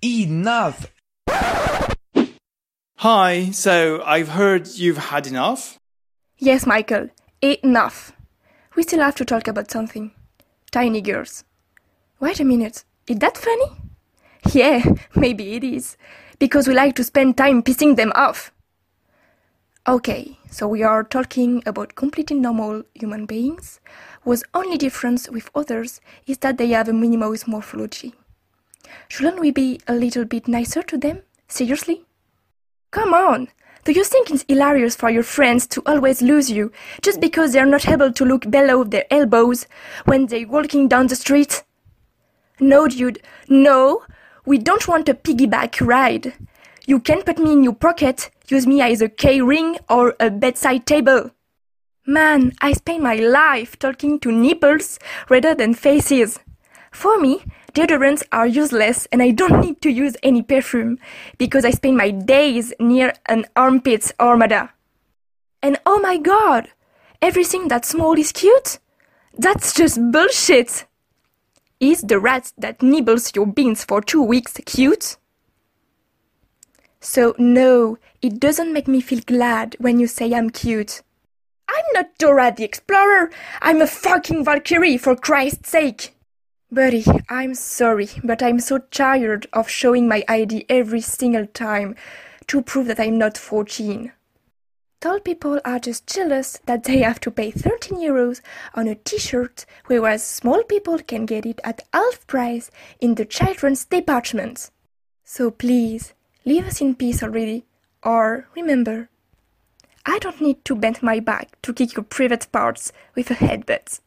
Enough! Hi, so I've heard you've had enough? Yes, Michael, enough. We still have to talk about something. Tiny girls. Wait a minute, is that funny? Yeah, maybe it is. Because we like to spend time pissing them off. Okay, so we are talking about completely normal human beings, whose only difference with others is that they have a minimalist morphology. Shouldn't we be a little bit nicer to them? Seriously? Come on! Do you think it's hilarious for your friends to always lose you just because they're not able to look below their elbows when they're walking down the street? No, dude, no! We don't want a piggyback ride. You can put me in your pocket, use me as a key ring or a bedside table. Man, I spend my life talking to nipples rather than faces. For me, deodorants are useless and I don't need to use any perfume because I spend my days near an armpit's armada. And oh my god, everything that's small is cute? That's just bullshit! Is the rat that nibbles your beans for two weeks cute? So no, it doesn't make me feel glad when you say I'm cute. I'm not Dora the Explorer, I'm a fucking Valkyrie for Christ's sake! Buddy, I'm sorry, but I'm so tired of showing my ID every single time to prove that I'm not 14. Tall people are just jealous that they have to pay 13 euros on a t-shirt, whereas small people can get it at half price in the children's department. So please, leave us in peace already, or remember, I don't need to bend my back to kick your private parts with a headbutt.